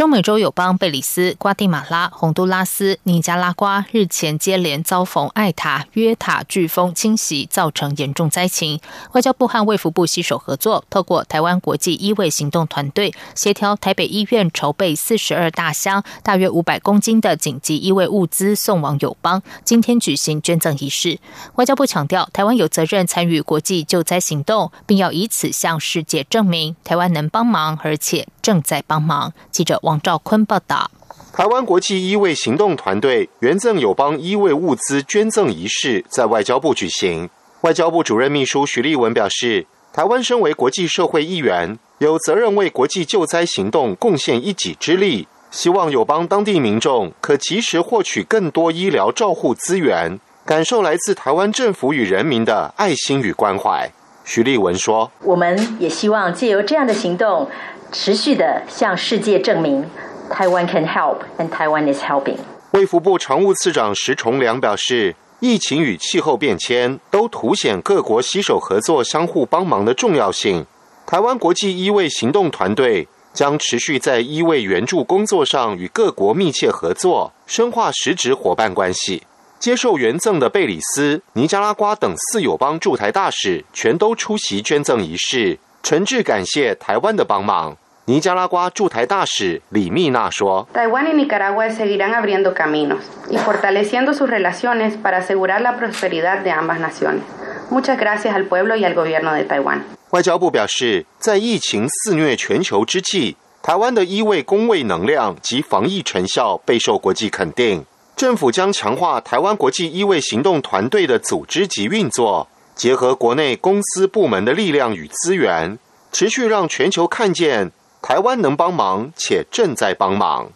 中美洲友邦贝里斯、瓜地马拉、洪都拉斯、尼加拉瓜日前接连遭逢艾塔、约塔飓风侵袭，造成严重灾情。外交部和卫福部携手合作，透过台湾国际医卫行动团队，协调台北医院筹备四十二大箱、大约五百公斤的紧急医卫物资送往友邦。今天举行捐赠仪式。外交部强调，台湾有责任参与国际救灾行动，并要以此向世界证明台湾能帮忙，而且正在帮忙。记者王。兆坤报道：台湾国际医卫行动团队援赠友邦医卫物资捐赠仪式在外交部举行。外交部主任秘书徐立文表示，台湾身为国际社会一员，有责任为国际救灾行动贡献一己之力。希望友邦当地民众可及时获取更多医疗照护资源，感受来自台湾政府与人民的爱心与关怀。徐立文说：“我们也希望借由这样的行动。”持续的向世界证明，台湾 can help and Taiwan is helping。卫福部常务次长石崇良表示，疫情与气候变迁都凸显各国携手合作、相互帮忙的重要性。台湾国际医卫行动团队将持续在医卫援助工作上与各国密切合作，深化实质伙伴关系。接受捐赠的贝里斯、尼加拉瓜等四友邦驻台大使全都出席捐赠仪式。诚挚感谢台湾的帮忙。尼加拉瓜驻台大使李密娜说：“Taiwan y Nicaragua seguirán abriendo caminos y fortaleciendo sus relaciones para asegurar la prosperidad de ambas naciones. Muchas gracias al pueblo y al gobierno de Taiwan。”外交部表示，在疫情肆虐全球之际，台湾的医卫公卫能量及防疫成效备受国际肯定。政府将强化台湾国际医卫行动团队的组织及运作。结合国内公司部门的力量与资源，持续让全球看见台湾能帮忙且正在帮忙。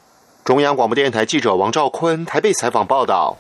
中央广播电台记者王兆坤台北采访报道。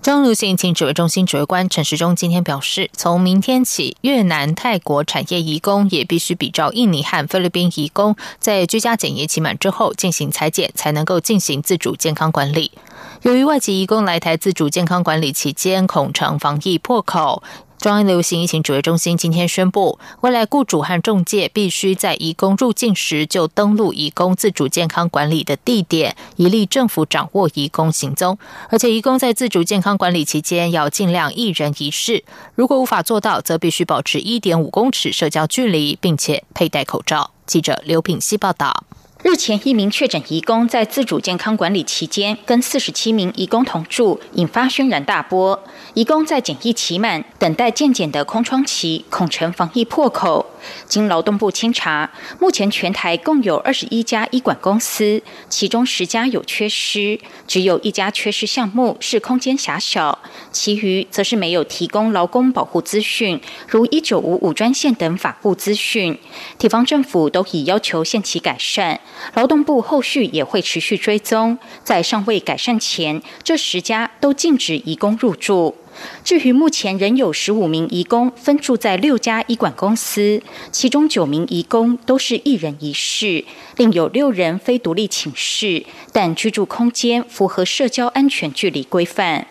中央流行疫情指挥中心指挥官陈时中今天表示，从明天起，越南、泰国产业移工也必须比照印尼和菲律宾移工，在居家检疫期满之后进行裁剪，才能够进行自主健康管理。由于外籍移工来台自主健康管理期间，恐成防疫破口。中央流行疫情指挥中心今天宣布，未来雇主和中介必须在移工入境时就登录移工自主健康管理的地点，以利政府掌握移工行踪。而且，移工在自主健康管理期间要尽量一人一室，如果无法做到，则必须保持一点五公尺社交距离，并且佩戴口罩。记者刘品希报道。日前，一名确诊移工在自主健康管理期间，跟四十七名移工同住，引发轩然大波。移工在检疫期满、等待健检的空窗期，恐成防疫破口。经劳动部清查，目前全台共有二十一家医管公司，其中十家有缺失，只有一家缺失项目是空间狭小，其余则是没有提供劳工保护资讯，如一九五五专线等法务资讯。地方政府都已要求限期改善，劳动部后续也会持续追踪，在尚未改善前，这十家都禁止移工入住。至于目前仍有十五名移工分住在六家医管公司，其中九名移工都是一人一室，另有六人非独立寝室，但居住空间符合社交安全距离规范。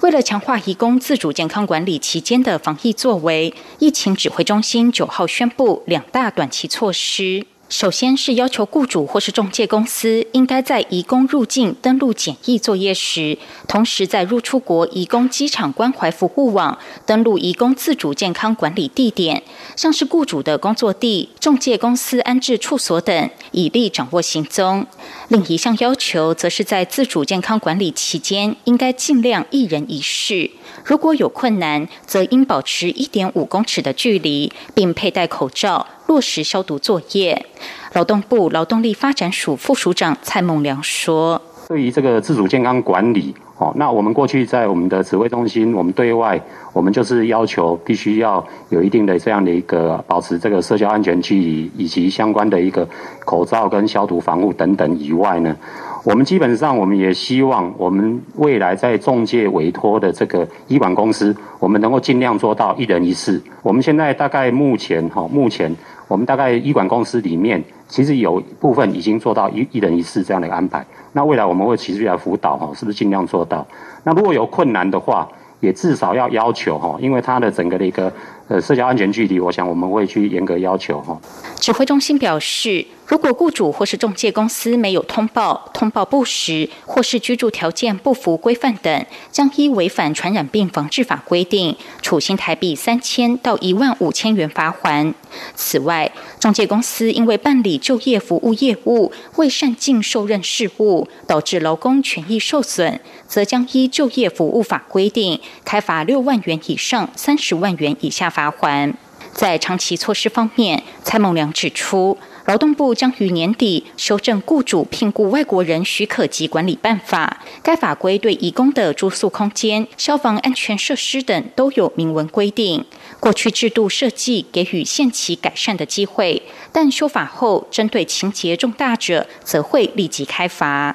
为了强化移工自主健康管理期间的防疫作为，疫情指挥中心九号宣布两大短期措施。首先是要求雇主或是中介公司，应该在移工入境登录检疫作业时，同时在入出国移工机场关怀服务网登录移工自主健康管理地点，像是雇主的工作地、中介公司安置处所等，以利掌握行踪。另一项要求，则是在自主健康管理期间，应该尽量一人一室，如果有困难，则应保持一点五公尺的距离，并佩戴口罩。落实消毒作业。劳动部劳动力发展署副署长蔡孟良说：“对于这个自主健康管理，哦，那我们过去在我们的指挥中心，我们对外我们就是要求必须要有一定的这样的一个保持这个社交安全距离，以及相关的一个口罩跟消毒防护等等以外呢，我们基本上我们也希望我们未来在中介委托的这个医管公司，我们能够尽量做到一人一室。我们现在大概目前哈，目前我们大概医管公司里面，其实有部分已经做到一一人一室这样的一个安排。那未来我们会持续来辅导哈，是不是尽量做到？那如果有困难的话，也至少要要求哈，因为它的整个的一个。呃，社交安全距离，我想我们会去严格要求哈。指挥中心表示，如果雇主或是中介公司没有通报、通报不实，或是居住条件不符规范等，将依违反传染病防治法规定，处新台币三千到一万五千元罚款。此外，中介公司因为办理就业服务业务未善尽受任事务，导致劳工权益受损，则将依就业服务法规定，开罚六万元以上三十万元以下罚。还。在长期措施方面，蔡孟良指出，劳动部将于年底修正雇主聘雇外国人许可及管理办法。该法规对移工的住宿空间、消防安全设施等都有明文规定。过去制度设计给予限期改善的机会，但修法后，针对情节重大者，则会立即开罚。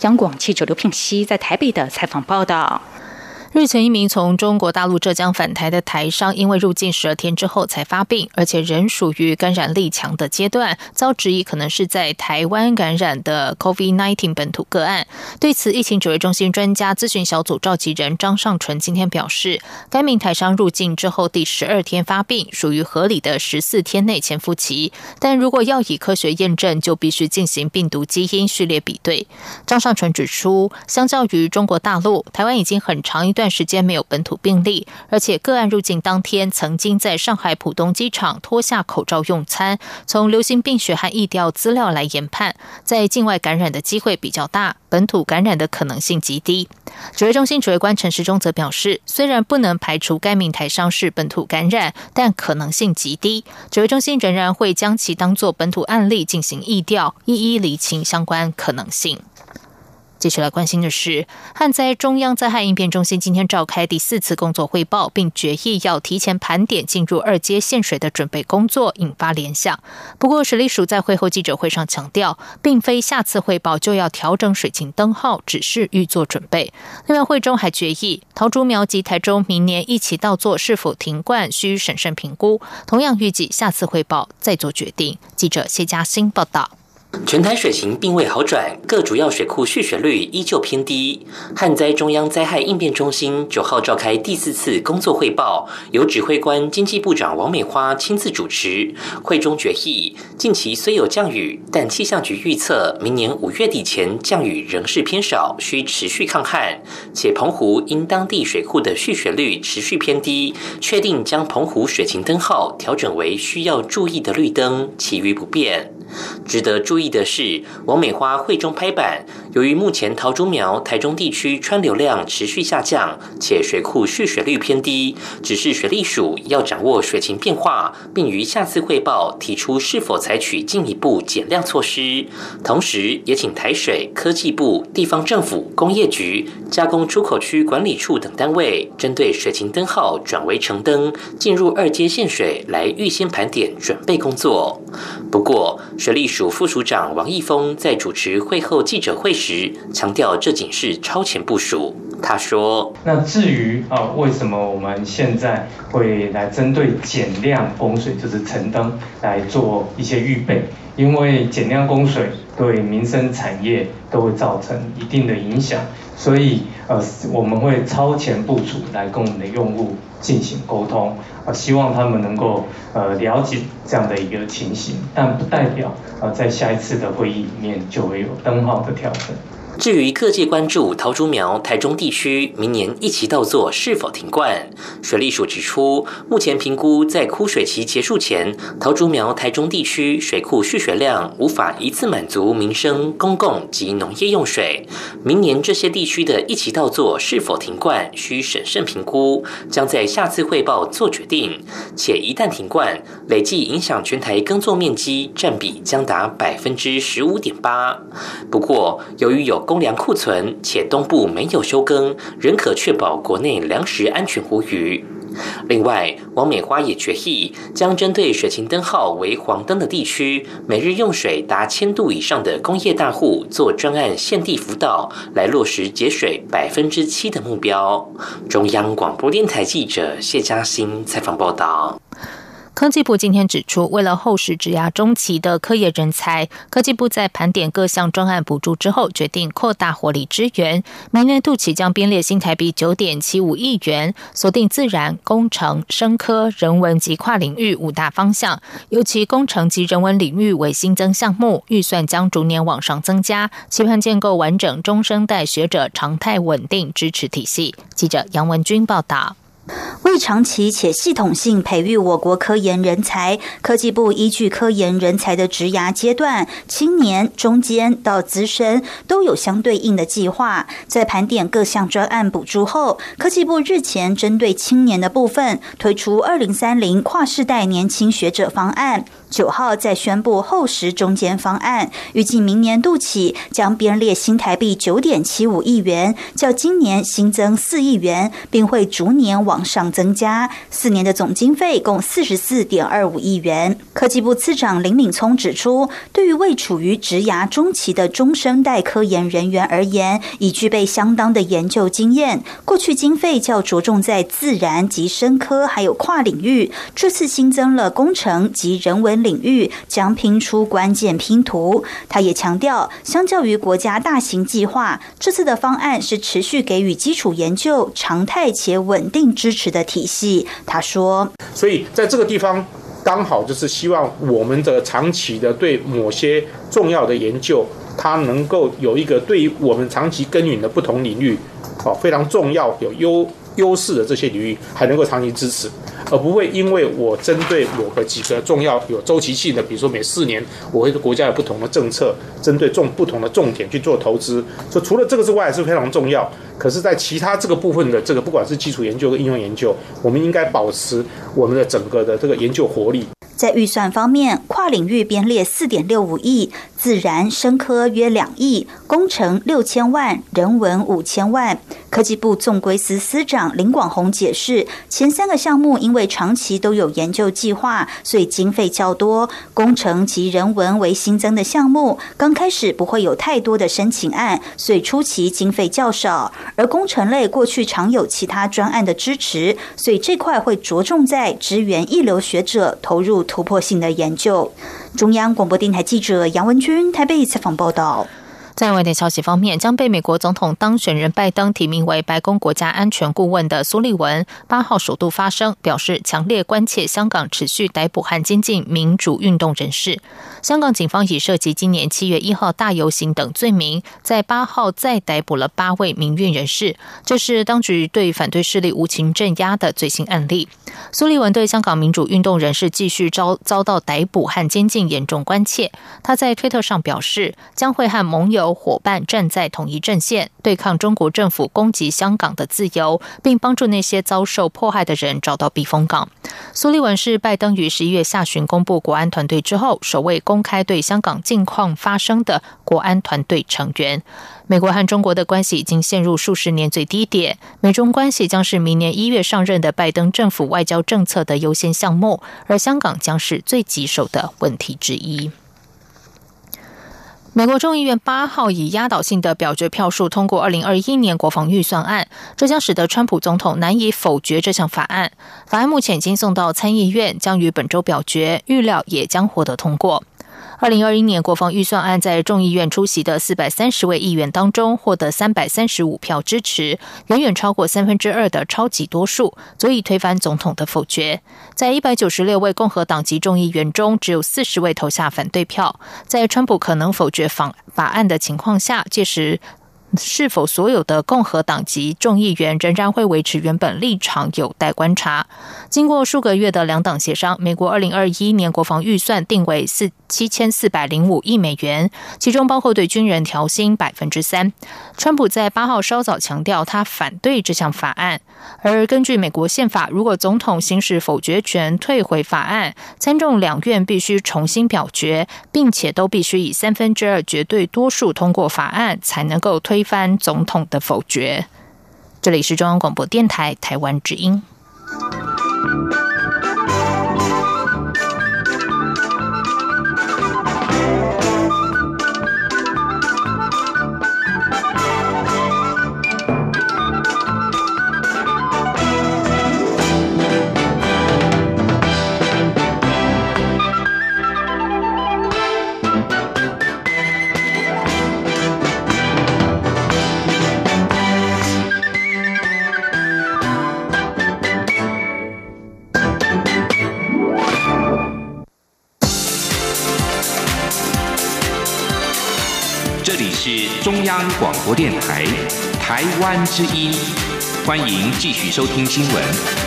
央广记者刘聘熙在台北的采访报道。日前，一名从中国大陆浙江返台的台商，因为入境十二天之后才发病，而且仍属于感染力强的阶段，遭质疑可能是在台湾感染的 COVID-19 本土个案。对此，疫情指挥中心专家咨询小组召集人张尚纯今天表示，该名台商入境之后第十二天发病，属于合理的十四天内潜伏期。但如果要以科学验证，就必须进行病毒基因序列比对。张尚纯指出，相较于中国大陆，台湾已经很长一段。时间没有本土病例，而且个案入境当天曾经在上海浦东机场脱下口罩用餐。从流行病学和疫调资料来研判，在境外感染的机会比较大，本土感染的可能性极低。指挥中心指挥官陈时中则表示，虽然不能排除该名台商是本土感染，但可能性极低。指挥中心仍然会将其当作本土案例进行疫调，一一厘清相关可能性。接下来关心的是，旱灾中央灾害应变中心今天召开第四次工作汇报，并决议要提前盘点进入二阶限水的准备工作，引发联想。不过，水利署在会后记者会上强调，并非下次汇报就要调整水情灯号，只是预做准备。另外，会中还决议，桃竹苗及台中明年一起到做是否停灌，需审慎评估。同样预计下次汇报再做决定。记者谢嘉欣报道。全台水情并未好转，各主要水库蓄水率依旧偏低。旱灾中央灾害应变中心九号召开第四次工作汇报，由指挥官经济部长王美花亲自主持。会中决议，近期虽有降雨，但气象局预测明年五月底前降雨仍是偏少，需持续抗旱。且澎湖因当地水库的蓄水率持续偏低，确定将澎湖水情灯号调整为需要注意的绿灯，其余不变。值得注意的是，王美花会中拍板，由于目前桃竹苗、台中地区川流量持续下降，且水库蓄水率偏低，只是水利署要掌握水情变化，并于下次汇报提出是否采取进一步减量措施。同时，也请台水科技部、地方政府、工业局、加工出口区管理处等单位，针对水情灯号转为橙灯、进入二阶限水来预先盘点准备工作。不过，水利署副署长王义峰在主持会后记者会时强调，这仅是超前部署。他说：“那至于啊，为什么我们现在会来针对减量供水，就是橙灯来做一些预备？因为减量供水对民生产业都会造成一定的影响，所以呃，我们会超前部署来跟我们的用户进行沟通，啊，希望他们能够呃了解这样的一个情形，但不代表啊在下一次的会议里面就会有灯号的调整。”至于各界关注桃竹苗、台中地区明年一期稻作是否停灌，水利署指出，目前评估在枯水期结束前，桃竹苗、台中地区水库蓄水量无法一次满足民生、公共及农业用水。明年这些地区的一期稻作是否停灌，需审慎评估，将在下次汇报做决定。且一旦停灌，累计影响全台耕作面积占比将达百分之十五点八。不过，由于有公粮库存，且东部没有休耕，仍可确保国内粮食安全无虞。另外，王美花也决议将针对水情灯号为黄灯的地区，每日用水达千度以上的工业大户做专案限地辅导，来落实节水百分之七的目标。中央广播电台记者谢嘉欣采访报道。科技部今天指出，为了后续职涯中期的科研人才，科技部在盘点各项专案补助之后，决定扩大火力支援。明年度起将编列新台币九点七五亿元，锁定自然、工程、生科、人文及跨领域五大方向。尤其工程及人文领域为新增项目，预算将逐年往上增加，期盼建构完整中生代学者常态稳定支持体系。记者杨文君报道。为长期且系统性培育我国科研人才，科技部依据科研人才的职涯阶段，青年、中间到资深，都有相对应的计划。在盘点各项专案补助后，科技部日前针对青年的部分，推出二零三零跨世代年轻学者方案。九号再宣布后时中间方案，预计明年度起将编列新台币九点七五亿元，较今年新增四亿元，并会逐年往上增加。四年的总经费共四十四点二五亿元。科技部次长林敏聪指出，对于未处于职涯中期的中生代科研人员而言，已具备相当的研究经验。过去经费较着重在自然及生科，还有跨领域，这次新增了工程及人文。领域将拼出关键拼图。他也强调，相较于国家大型计划，这次的方案是持续给予基础研究常态且稳定支持的体系。他说：“所以在这个地方，刚好就是希望我们的长期的对某些重要的研究，它能够有一个对于我们长期耕耘的不同领域，哦，非常重要有优优势的这些领域，还能够长期支持。”而不会因为我针对某个几个重要有周期性的，比如说每四年我会国家有不同的政策，针对重不同的重点去做投资。所以除了这个之外是非常重要。可是，在其他这个部分的这个，不管是基础研究和应用研究，我们应该保持我们的整个的这个研究活力。在预算方面，跨领域编列四点六五亿，自然、生科约两亿，工程六千万，人文五千万。科技部纵归司司长林广宏解释，前三个项目因为长期都有研究计划，所以经费较多。工程及人文为新增的项目，刚开始不会有太多的申请案，所以初期经费较少。而工程类过去常有其他专案的支持，所以这块会着重在支援一流学者投入。突破性的研究。中央广播电台记者杨文君台北采访报道。在外电消息方面，将被美国总统当选人拜登提名为白宫国家安全顾问的苏利文，八号首度发声，表示强烈关切香港持续逮捕和监禁民主运动人士。香港警方以涉及今年七月一号大游行等罪名，在八号再逮捕了八位民运人士，这是当局对反对势力无情镇压的最新案例。苏利文对香港民主运动人士继续遭遭到逮捕和监禁严重关切。他在推特上表示，将会和盟友。伙伴站在统一阵线，对抗中国政府攻击香港的自由，并帮助那些遭受迫害的人找到避风港。苏利文是拜登于十一月下旬公布国安团队之后，首位公开对香港境况发声的国安团队成员。美国和中国的关系已经陷入数十年最低点，美中关系将是明年一月上任的拜登政府外交政策的优先项目，而香港将是最棘手的问题之一。美国众议院八号以压倒性的表决票数通过二零二一年国防预算案，这将使得川普总统难以否决这项法案。法案目前已经送到参议院，将于本周表决，预料也将获得通过。二零二一年国防预算案在众议院出席的四百三十位议员当中，获得三百三十五票支持，远远超过三分之二的超级多数，足以推翻总统的否决。在一百九十六位共和党籍众议员中，只有四十位投下反对票。在川普可能否决法法案的情况下，届时。是否所有的共和党籍众议员仍然会维持原本立场，有待观察。经过数个月的两党协商，美国二零二一年国防预算定为四七千四百零五亿美元，其中包括对军人调薪百分之三。川普在八号稍早强调，他反对这项法案。而根据美国宪法，如果总统行使否决权退回法案，参众两院必须重新表决，并且都必须以三分之二绝对多数通过法案，才能够推翻总统的否决。这里是中央广播电台台湾之音。广播电台，台湾之音，欢迎继续收听新闻。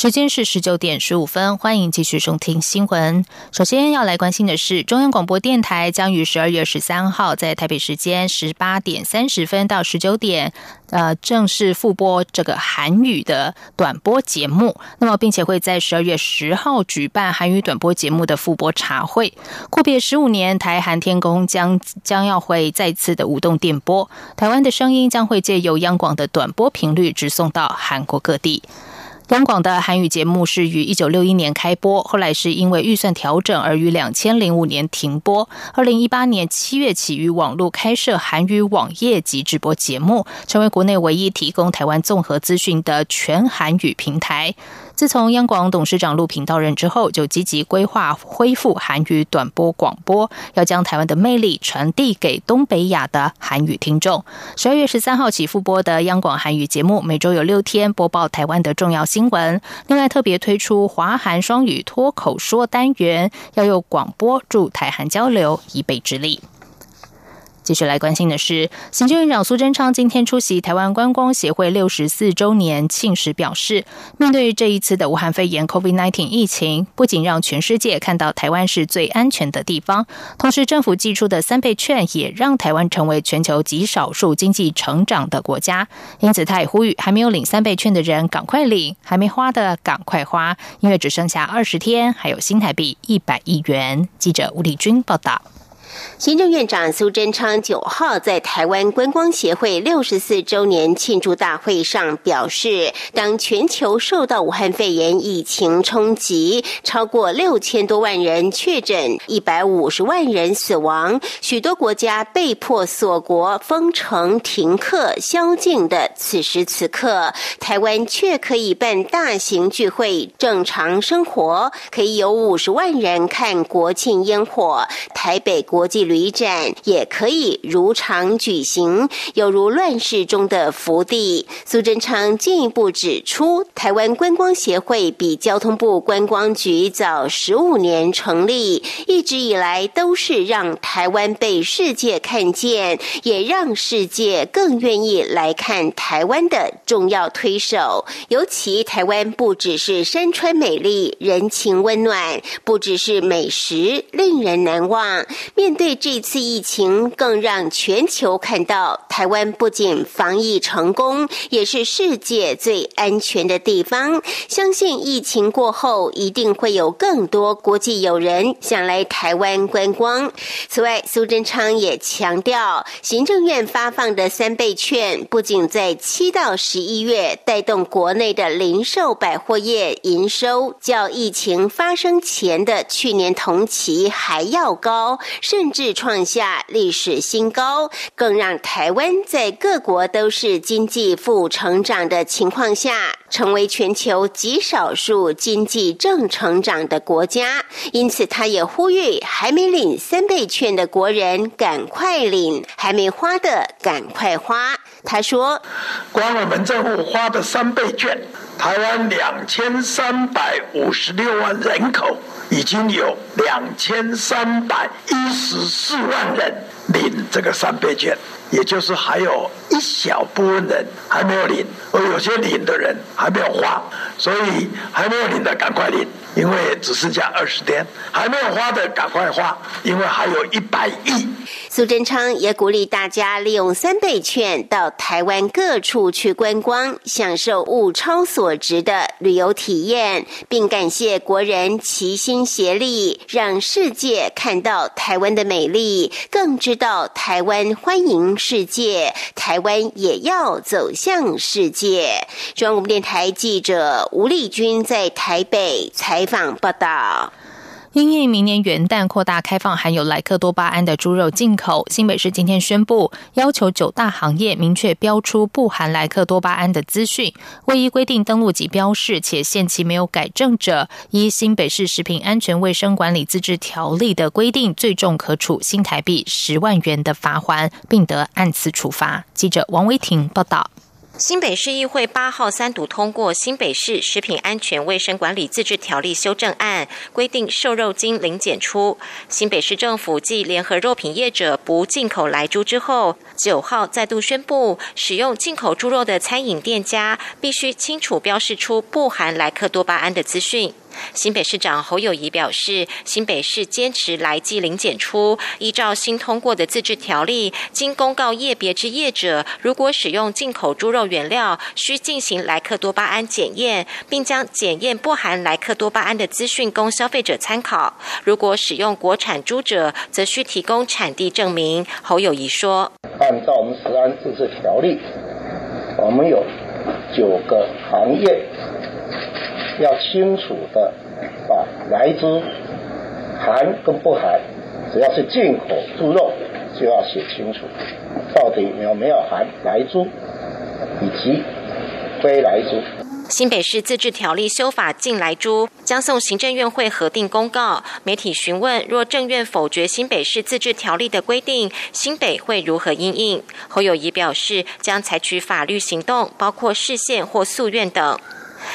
时间是十九点十五分，欢迎继续收听新闻。首先要来关心的是，中央广播电台将于十二月十三号在台北时间十八点三十分到十九点。呃，正式复播这个韩语的短播节目，那么并且会在十二月十号举办韩语短播节目的复播茶会。阔别十五年，台韩天宫将将要会再次的舞动电波，台湾的声音将会借由央广的短波频率直送到韩国各地。央广的韩语节目是于一九六一年开播，后来是因为预算调整而于两千零五年停播。二零一八年七月起于网络开设韩语网页及直播节目，成为国内唯一提供台湾综合资讯的全韩语平台。自从央广董事长陆平到任之后，就积极规划恢复韩语短波广播，要将台湾的魅力传递给东北亚的韩语听众。十二月十三号起复播的央广韩语节目，每周有六天播报台湾的重要新闻。另外特别推出华韩双语脱口说单元，要用广播助台韩交流一臂之力。继续来关心的是，行政院长苏贞昌今天出席台湾观光协会六十四周年庆时表示，面对这一次的武汉肺炎 （COVID-19） 疫情，不仅让全世界看到台湾是最安全的地方，同时政府寄出的三倍券也让台湾成为全球极少数经济成长的国家。因此，他也呼吁还没有领三倍券的人赶快领，还没花的赶快花，因为只剩下二十天，还有新台币一百亿元。记者吴丽君报道。行政院长苏贞昌九号在台湾观光协会六十四周年庆祝大会上表示，当全球受到武汉肺炎疫情冲击，超过六千多万人确诊，一百五十万人死亡，许多国家被迫锁国、封城、停课、宵禁的此时此刻，台湾却可以办大型聚会、正常生活，可以有五十万人看国庆烟火。台北国际旅展也可以如常举行，有如乱世中的福地。苏贞昌进一步指出，台湾观光协会比交通部观光局早十五年成立，一直以来都是让台湾被世界看见，也让世界更愿意来看台湾的重要推手。尤其台湾不只是山川美丽、人情温暖，不只是美食令人难忘，面。面对这次疫情，更让全球看到台湾不仅防疫成功，也是世界最安全的地方。相信疫情过后，一定会有更多国际友人想来台湾观光。此外，苏贞昌也强调，行政院发放的三倍券，不仅在七到十一月带动国内的零售百货业营收，较疫情发生前的去年同期还要高，甚。甚至创下历史新高，更让台湾在各国都是经济负成长的情况下，成为全球极少数经济正成长的国家。因此，他也呼吁还没领三倍券的国人赶快领，还没花的赶快花。他说：“光我们政府花的三倍券，台湾两千三百五十六万人口。”已经有两千三百一十四万人领这个三倍券，也就是还有一小部分人还没有领，而有些领的人还没有花，所以还没有领的赶快领，因为只剩下二十天，还没有花的赶快花，因为还有一百亿。苏贞昌也鼓励大家利用三倍券到台湾各处去观光，享受物超所值的旅游体验，并感谢国人齐心协力，让世界看到台湾的美丽，更知道台湾欢迎世界，台湾也要走向世界。中央广播电台记者吴丽君在台北采访报道。因应明年元旦扩大开放含有莱克多巴胺的猪肉进口，新北市今天宣布，要求九大行业明确标出不含莱克多巴胺的资讯，未依规定登录及标示且限期没有改正者，依新北市食品安全卫生管理自治条例的规定，最重可处新台币十万元的罚款，并得按次处罚。记者王维婷报道。新北市议会八号三读通过《新北市食品安全卫生管理自治条例修正案》，规定瘦肉精零检出。新北市政府继联合肉品业者不进口来猪之后，九号再度宣布，使用进口猪肉的餐饮店家必须清楚标示出不含莱克多巴胺的资讯。新北市长侯友谊表示，新北市坚持来季零检出，依照新通过的自治条例，经公告业别之业者，如果使用进口猪肉原料，需进行莱克多巴胺检验，并将检验不含莱克多巴胺的资讯供消费者参考。如果使用国产猪者，则需提供产地证明。侯友谊说：“按照我们食安自治条例，我们有九个行业。”要清楚的把来猪含跟不含，只要是进口猪肉，就要写清楚，到底有没有含来猪以及非来猪。新北市自治条例修法进来猪将送行政院会核定公告。媒体询问，若政院否决新北市自治条例的规定，新北会如何应应？侯友谊表示，将采取法律行动，包括市县或诉愿等。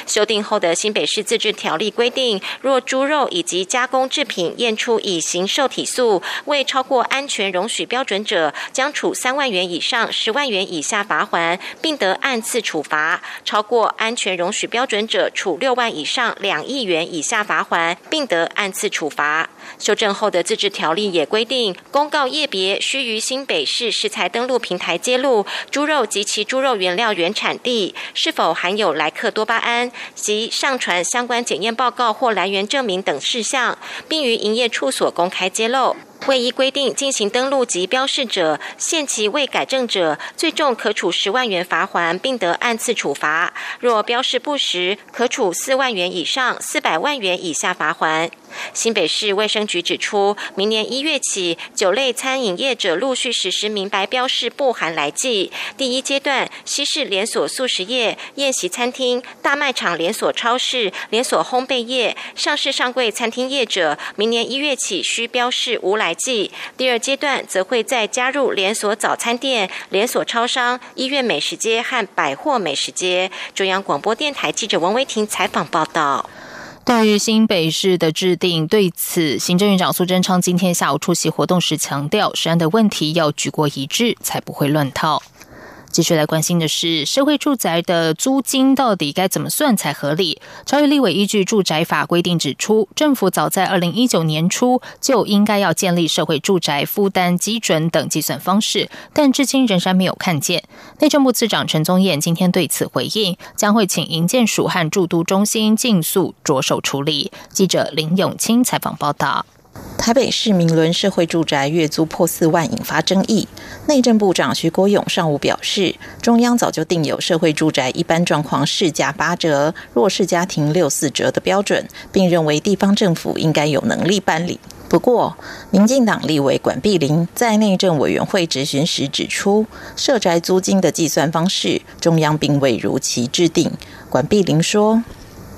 修订后的新北市自治条例规定，若猪肉以及加工制品验出乙型受体素未超过安全容许标准者，将处三万元以上十万元以下罚款，并得按次处罚；超过安全容许标准者，处六万以上两亿元以下罚款，并得按次处罚。修正后的自治条例也规定，公告业别须于新北市食材登录平台揭露猪肉及其猪肉原料原产地是否含有莱克多巴胺及上传相关检验报告或来源证明等事项，并于营业处所公开揭露。未依规定进行登录及标示者，限期未改正者，最重可处十万元罚款，并得按次处罚；若标示不实，可处四万元以上四百万元以下罚款。新北市卫生局指出，明年一月起，酒类餐饮业者陆续实施明白标示不含来剂。第一阶段，西式连锁素食业、宴席餐厅、大卖场连锁超市、连锁烘焙业、上市上柜餐厅业者，明年一月起需标示无来。季第二阶段则会再加入连锁早餐店、连锁超商、医院美食街和百货美食街。中央广播电台记者王维婷采访报道。对于新北市的制定，对此，行政院长苏贞昌今天下午出席活动时强调，实案的问题要举国一致，才不会乱套。继续来关心的是，社会住宅的租金到底该怎么算才合理？朝野立委依据住宅法规定指出，政府早在二零一九年初就应该要建立社会住宅负担基准等计算方式，但至今仍然没有看见。内政部次长陈宗彦今天对此回应，将会请营建署和驻都中心尽速着手处理。记者林永清采访报道。台北市民伦社会住宅月租破四万，引发争议。内政部长徐国勇上午表示，中央早就定有社会住宅一般状况市价八折、弱势家庭六四折的标准，并认为地方政府应该有能力办理。不过，民进党立委管碧玲在内政委员会质询时指出，社宅租金的计算方式，中央并未如期制定。管碧玲说：“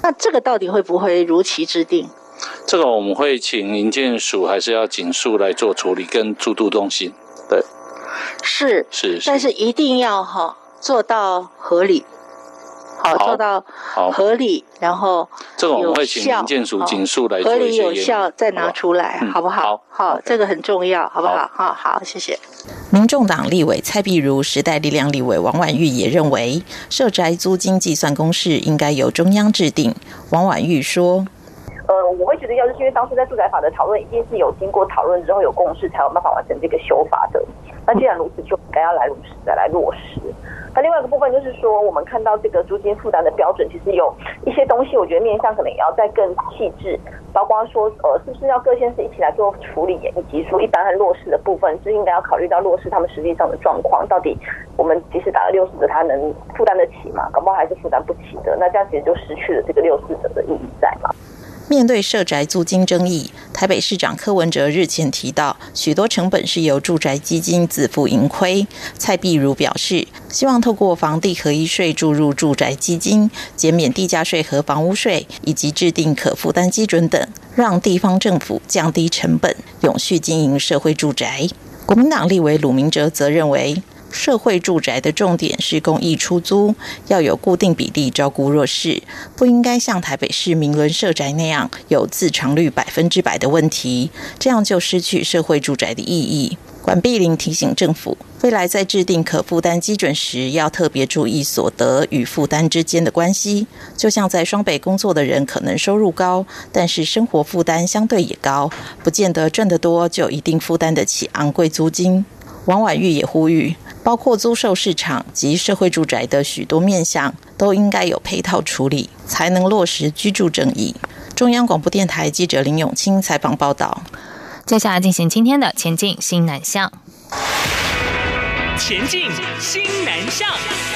那这个到底会不会如期制定？”这个我们会请银建署还是要警署来做处理，跟驻都中心。对，是是，但是一定要哈做到合理，好做到合理，然后这个我们会请民建署警署来合理有效再拿出来，好不好？好，这个很重要，好不好？好好，谢谢。民众党立委蔡碧如、时代力量立委王婉玉也认为，社宅租金计算公式应该由中央制定。王婉玉说。我会觉得要就是因为当初在住宅法的讨论，一定是有经过讨论之后有共识，才有办法完成这个修法的。那既然如此，就应该要来落实，再来落实。那另外一个部分就是说，我们看到这个租金负担的标准，其实有一些东西，我觉得面向可能也要再更细致，包括说，呃，是不是要各县市一起来做处理，以及说一般和落实的部分，是应该要考虑到落实他们实际上的状况，到底我们即使打了六四折，他能负担得起吗？搞不好还是负担不起的，那这样其实就失去了这个六四折的意义在嘛。面对社宅租金争议，台北市长柯文哲日前提到，许多成本是由住宅基金自负盈亏。蔡碧如表示，希望透过房地合一税注入住宅基金，减免地价税和房屋税，以及制定可负担基准等，让地方政府降低成本，永续经营社会住宅。国民党立委鲁明哲则认为。社会住宅的重点是公益出租，要有固定比例照顾弱势，不应该像台北市明伦社宅那样有自偿率百分之百的问题，这样就失去社会住宅的意义。管碧玲提醒政府，未来在制定可负担基准时，要特别注意所得与负担之间的关系。就像在双北工作的人，可能收入高，但是生活负担相对也高，不见得赚得多就一定负担得起昂贵租金。王婉玉也呼吁，包括租售市场及社会住宅的许多面向，都应该有配套处理，才能落实居住正义。中央广播电台记者林永清采访报道。接下来进行今天的前进新南向。前进新南向。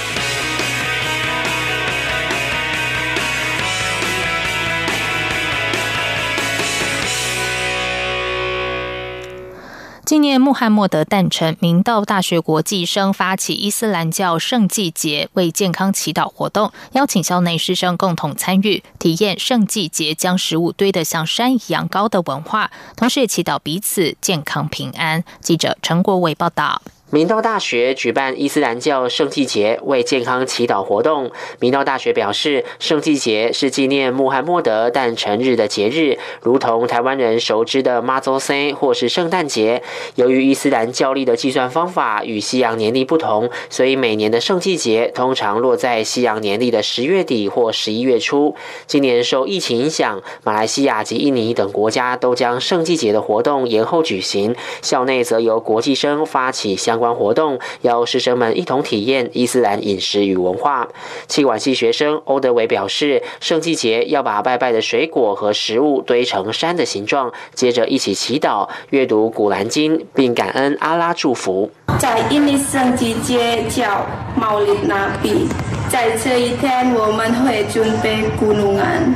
纪念穆罕默德诞辰，明道大学国际生发起伊斯兰教圣纪节为健康祈祷活动，邀请校内师生共同参与，体验圣季节将食物堆得像山一样高的文化，同时也祈祷彼此健康平安。记者陈国伟报道。明道大学举办伊斯兰教圣祭节为健康祈祷活动。明道大学表示，圣祭节是纪念穆罕默德诞辰日的节日，如同台湾人熟知的妈祖 C 或是圣诞节。由于伊斯兰教历的计算方法与西洋年历不同，所以每年的圣祭节通常落在西洋年历的十月底或十一月初。今年受疫情影响，马来西亚及印尼等国家都将圣祭节的活动延后举行，校内则由国际生发起相。关活动邀师生们一同体验伊斯兰饮食与文化。气管系学生欧德伟表示，圣祭节要把拜拜的水果和食物堆成山的形状，接着一起祈祷、阅读古兰经，并感恩阿拉祝福。在印尼圣祭节叫毛利纳比，在这一天我们会准备古鲁安，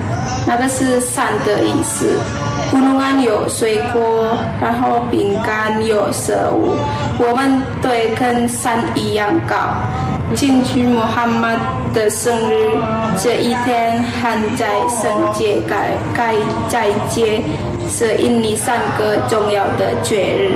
那个是山的意思。古鲁安有水果，然后饼干有食物，我们对跟山一样高。庆祝穆罕默德生日这一天，还在圣节该该在节，是印尼三个重要的节日。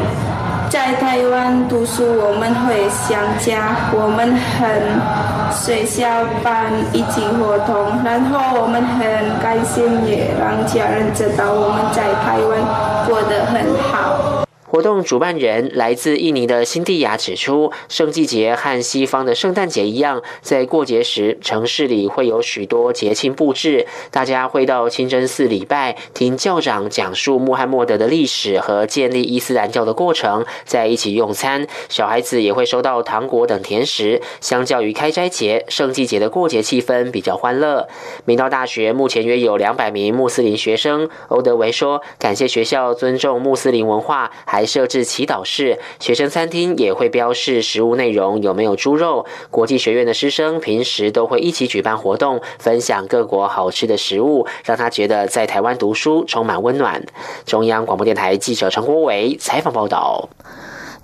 在台湾读书，我们会想家，我们很学校办一起活动，然后我们很开心，也让家人知道我们在台湾过得很好。活动主办人来自印尼的辛蒂亚指出，圣季节和西方的圣诞节一样，在过节时城市里会有许多节庆布置，大家会到清真寺礼拜，听教长讲述穆罕默德的历史和建立伊斯兰教的过程，在一起用餐。小孩子也会收到糖果等甜食。相较于开斋节，圣季节的过节气氛比较欢乐。明道大学目前约有两百名穆斯林学生。欧德维说：“感谢学校尊重穆斯林文化。”还设置祈祷室，学生餐厅也会标示食物内容有没有猪肉。国际学院的师生平时都会一起举办活动，分享各国好吃的食物，让他觉得在台湾读书充满温暖。中央广播电台记者陈国伟采访报道。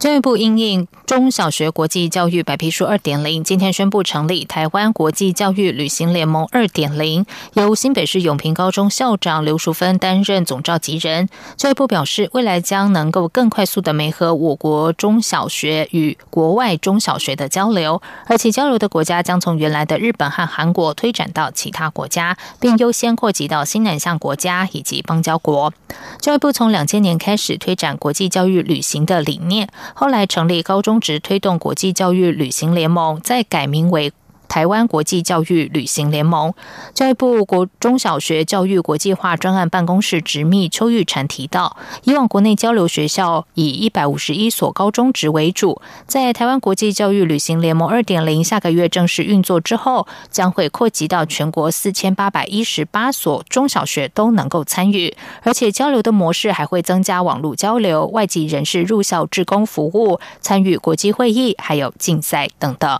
教育部应应中小学国际教育白皮书二点零，今天宣布成立台湾国际教育旅行联盟二点零，由新北市永平高中校长刘淑芬担任总召集人。教育部表示，未来将能够更快速的媒合我国中小学与国外中小学的交流，而且交流的国家将从原来的日本和韩国推展到其他国家，并优先扩及到新南向国家以及邦交国。教育部从两千年开始推展国际教育旅行的理念。后来成立高中职推动国际教育旅行联盟，再改名为。台湾国际教育旅行联盟。教育部国中小学教育国际化专案办公室执秘邱玉婵提到，以往国内交流学校以一百五十一所高中职为主，在台湾国际教育旅行联盟二点零下个月正式运作之后，将会扩及到全国四千八百一十八所中小学都能够参与，而且交流的模式还会增加网络交流、外籍人士入校志工服务、参与国际会议，还有竞赛等等。